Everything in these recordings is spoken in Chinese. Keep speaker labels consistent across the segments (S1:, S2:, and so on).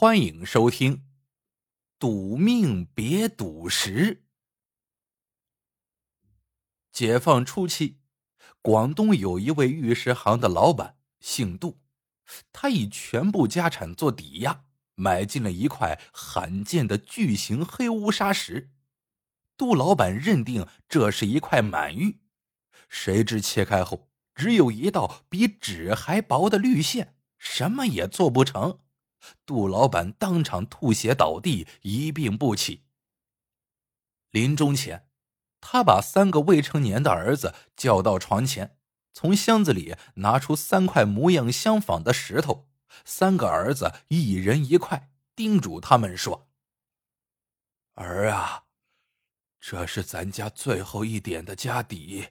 S1: 欢迎收听《赌命别赌石》。解放初期，广东有一位玉石行的老板，姓杜，他以全部家产做抵押，买进了一块罕见的巨型黑乌砂石。杜老板认定这是一块满玉，谁知切开后只有一道比纸还薄的绿线，什么也做不成。杜老板当场吐血倒地，一病不起。临终前，他把三个未成年的儿子叫到床前，从箱子里拿出三块模样相仿的石头，三个儿子一人一块，叮嘱他们说：“儿啊，这是咱家最后一点的家底，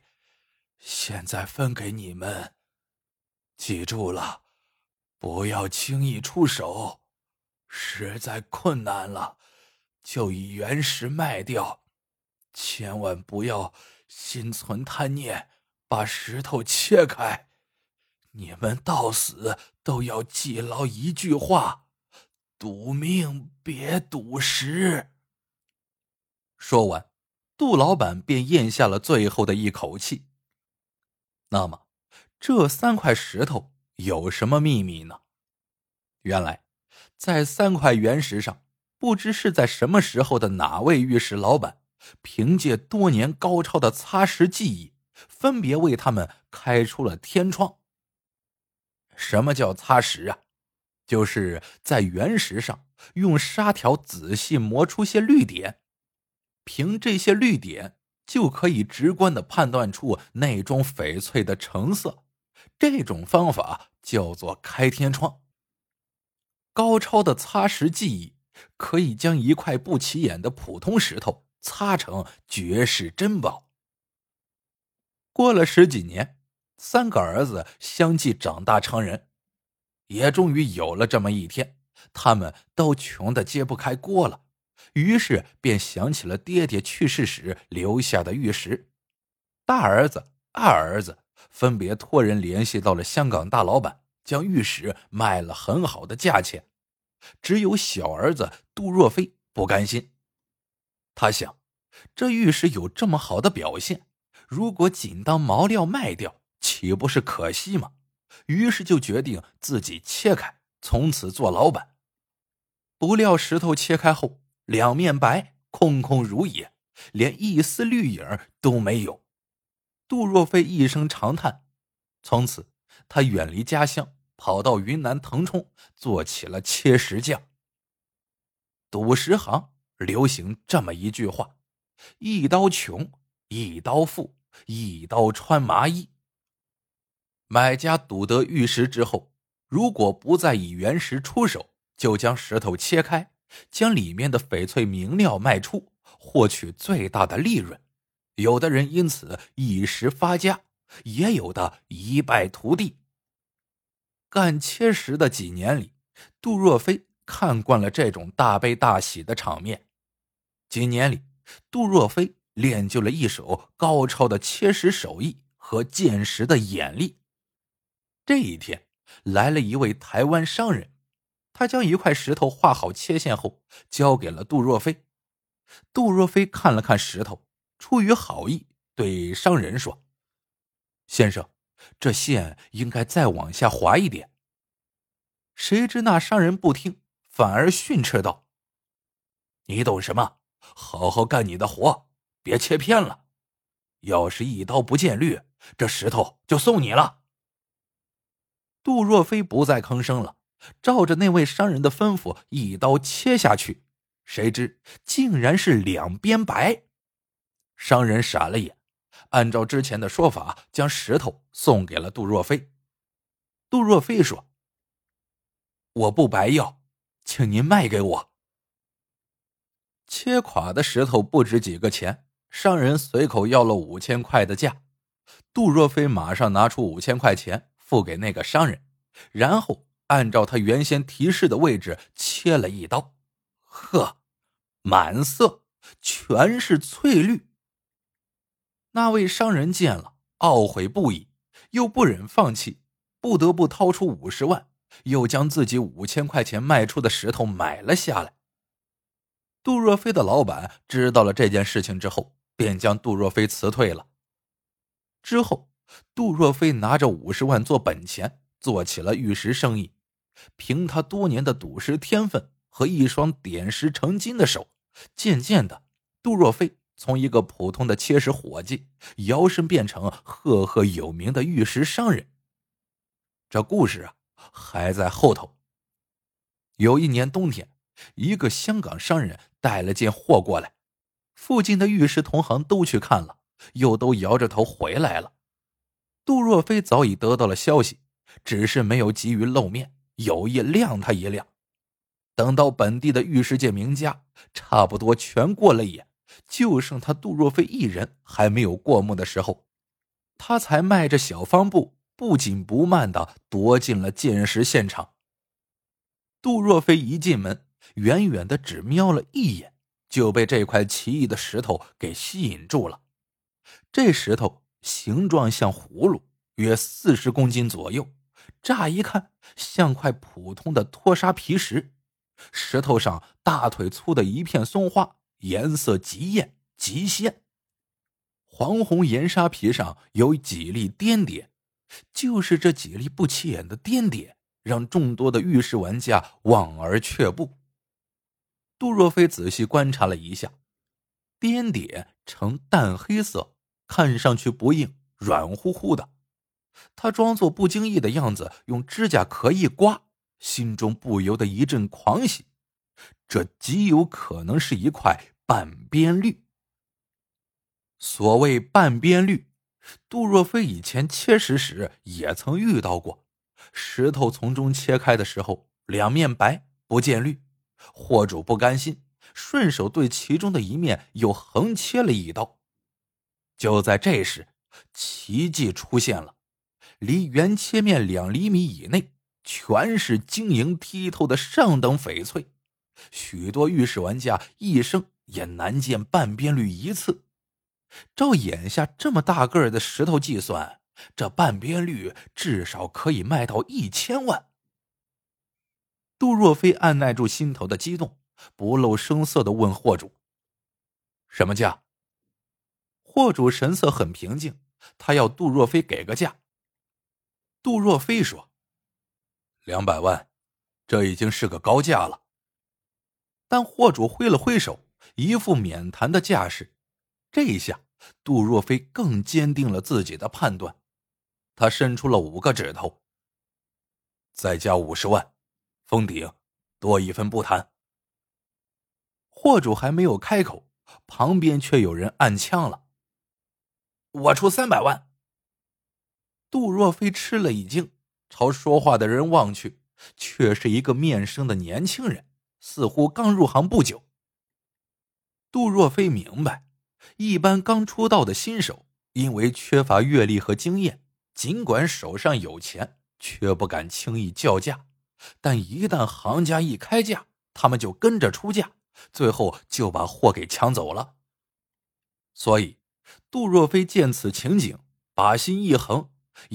S1: 现在分给你们，记住了。”不要轻易出手，实在困难了，就以原石卖掉。千万不要心存贪念，把石头切开。你们到死都要记牢一句话：赌命别赌石。说完，杜老板便咽下了最后的一口气。那么，这三块石头。有什么秘密呢？原来，在三块原石上，不知是在什么时候的哪位玉石老板，凭借多年高超的擦石技艺，分别为他们开出了天窗。什么叫擦石啊？就是在原石上用砂条仔细磨出些绿点，凭这些绿点就可以直观的判断出那种翡翠的成色。这种方法叫做开天窗。高超的擦石技艺可以将一块不起眼的普通石头擦成绝世珍宝。过了十几年，三个儿子相继长大成人，也终于有了这么一天，他们都穷得揭不开锅了，于是便想起了爹爹去世时留下的玉石。大儿子、二儿子。分别托人联系到了香港大老板，将玉石卖了很好的价钱。只有小儿子杜若飞不甘心，他想，这玉石有这么好的表现，如果仅当毛料卖掉，岂不是可惜吗？于是就决定自己切开，从此做老板。不料石头切开后，两面白，空空如也，连一丝绿影都没有。杜若飞一声长叹，从此他远离家乡，跑到云南腾冲做起了切石匠。赌石行流行这么一句话：“一刀穷，一刀富，一刀穿麻衣。”买家赌得玉石之后，如果不再以原石出手，就将石头切开，将里面的翡翠明料卖出，获取最大的利润。有的人因此一时发家，也有的一败涂地。干切石的几年里，杜若飞看惯了这种大悲大喜的场面。几年里，杜若飞练就了一手高超的切石手艺和见石的眼力。这一天，来了一位台湾商人，他将一块石头画好切线后，交给了杜若飞。杜若飞看了看石头。出于好意，对商人说：“先生，这线应该再往下滑一点。”谁知那商人不听，反而训斥道：“你懂什么？好好干你的活，别切偏了。要是一刀不见绿，这石头就送你了。”杜若飞不再吭声了，照着那位商人的吩咐，一刀切下去，谁知竟然是两边白。商人傻了眼，按照之前的说法，将石头送给了杜若飞。杜若飞说：“我不白要，请您卖给我。”切垮的石头不值几个钱，商人随口要了五千块的价。杜若飞马上拿出五千块钱付给那个商人，然后按照他原先提示的位置切了一刀。呵，满色全是翠绿。那位商人见了，懊悔不已，又不忍放弃，不得不掏出五十万又将自己五千块钱卖出的石头买了下来。杜若飞的老板知道了这件事情之后，便将杜若飞辞退了。之后，杜若飞拿着五十万做本钱，做起了玉石生意。凭他多年的赌石天分和一双点石成金的手，渐渐的，杜若飞从一个普通的切石伙计，摇身变成赫赫有名的玉石商人。这故事啊，还在后头。有一年冬天，一个香港商人带了件货过来，附近的玉石同行都去看了。又都摇着头回来了。杜若飞早已得到了消息，只是没有急于露面，有意亮他一亮。等到本地的玉石界名家差不多全过了眼，就剩他杜若飞一人还没有过目的时候，他才迈着小方步，不紧不慢的踱进了见识现场。杜若飞一进门，远远的只瞄了一眼，就被这块奇异的石头给吸引住了。这石头形状像葫芦，约四十公斤左右。乍一看像块普通的脱砂皮石，石头上大腿粗的一片松花，颜色极艳极鲜。黄红岩沙皮上有几粒颠点，就是这几粒不起眼的颠点，让众多的玉石玩家望而却步。杜若飞仔细观察了一下，颠点呈淡黑色。看上去不硬，软乎乎的。他装作不经意的样子，用指甲壳一刮，心中不由得一阵狂喜。这极有可能是一块半边绿。所谓半边绿，杜若飞以前切石时也曾遇到过。石头从中切开的时候，两面白不见绿，货主不甘心，顺手对其中的一面又横切了一刀。就在这时，奇迹出现了，离原切面两厘米以内，全是晶莹剔透的上等翡翠。许多玉石玩家一生也难见半边绿一次。照眼下这么大个儿的石头计算，这半边绿至少可以卖到一千万。杜若飞按耐住心头的激动，不露声色的问货主：“什么价？”货主神色很平静，他要杜若飞给个价。杜若飞说：“两百万，这已经是个高价了。”但货主挥了挥手，一副免谈的架势。这一下，杜若飞更坚定了自己的判断。他伸出了五个指头：“再加五十万，封顶，多一分不谈。”货主还没有开口，旁边却有人按枪了。我出三百万。杜若飞吃了一惊，朝说话的人望去，却是一个面生的年轻人，似乎刚入行不久。杜若飞明白，一般刚出道的新手，因为缺乏阅历和经验，尽管手上有钱，却不敢轻易叫价。但一旦行家一开价，他们就跟着出价，最后就把货给抢走了。所以。杜若飞见此情景，把心一横，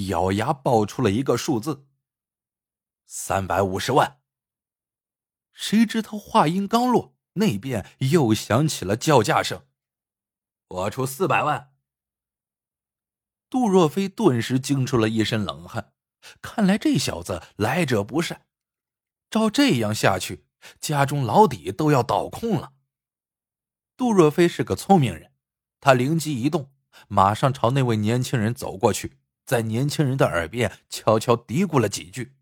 S1: 咬牙报出了一个数字：三百五十万。谁知他话音刚落，那边又响起了叫价声：“我出四百万。”杜若飞顿时惊出了一身冷汗，看来这小子来者不善。照这样下去，家中老底都要倒空了。杜若飞是个聪明人。他灵机一动，马上朝那位年轻人走过去，在年轻人的耳边悄悄嘀咕了几句。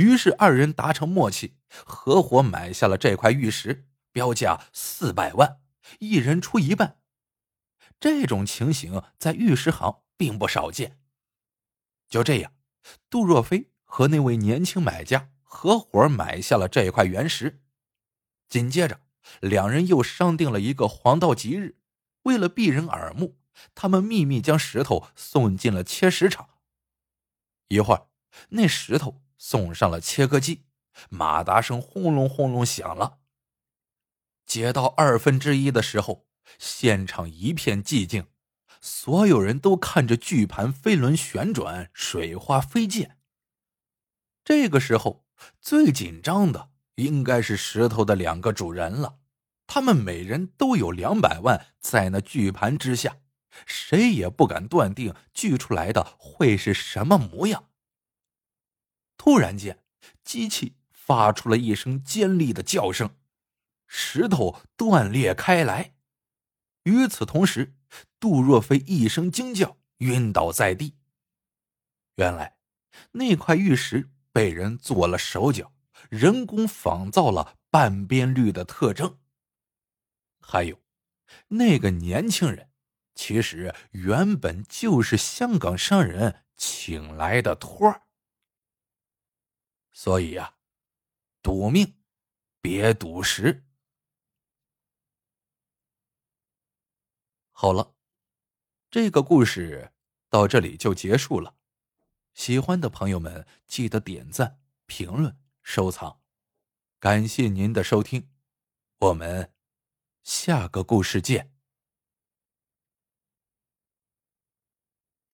S1: 于是二人达成默契，合伙买下了这块玉石，标价四百万，一人出一半。这种情形在玉石行并不少见。就这样，杜若飞和那位年轻买家合伙买下了这块原石。紧接着，两人又商定了一个黄道吉日。为了避人耳目，他们秘密将石头送进了切石场。一会儿，那石头送上了切割机，马达声轰隆轰隆响了。接到二分之一的时候，现场一片寂静，所有人都看着巨盘飞轮旋转，水花飞溅。这个时候最紧张的应该是石头的两个主人了，他们每人都有两百万在那巨盘之下，谁也不敢断定锯出来的会是什么模样。突然间，机器发出了一声尖利的叫声，石头断裂开来。与此同时，杜若飞一声惊叫，晕倒在地。原来，那块玉石被人做了手脚，人工仿造了半边绿的特征。还有，那个年轻人，其实原本就是香港商人请来的托儿。所以呀，赌命，别赌石。好了，这个故事到这里就结束了。喜欢的朋友们，记得点赞、评论、收藏，感谢您的收听，我们下个故事见。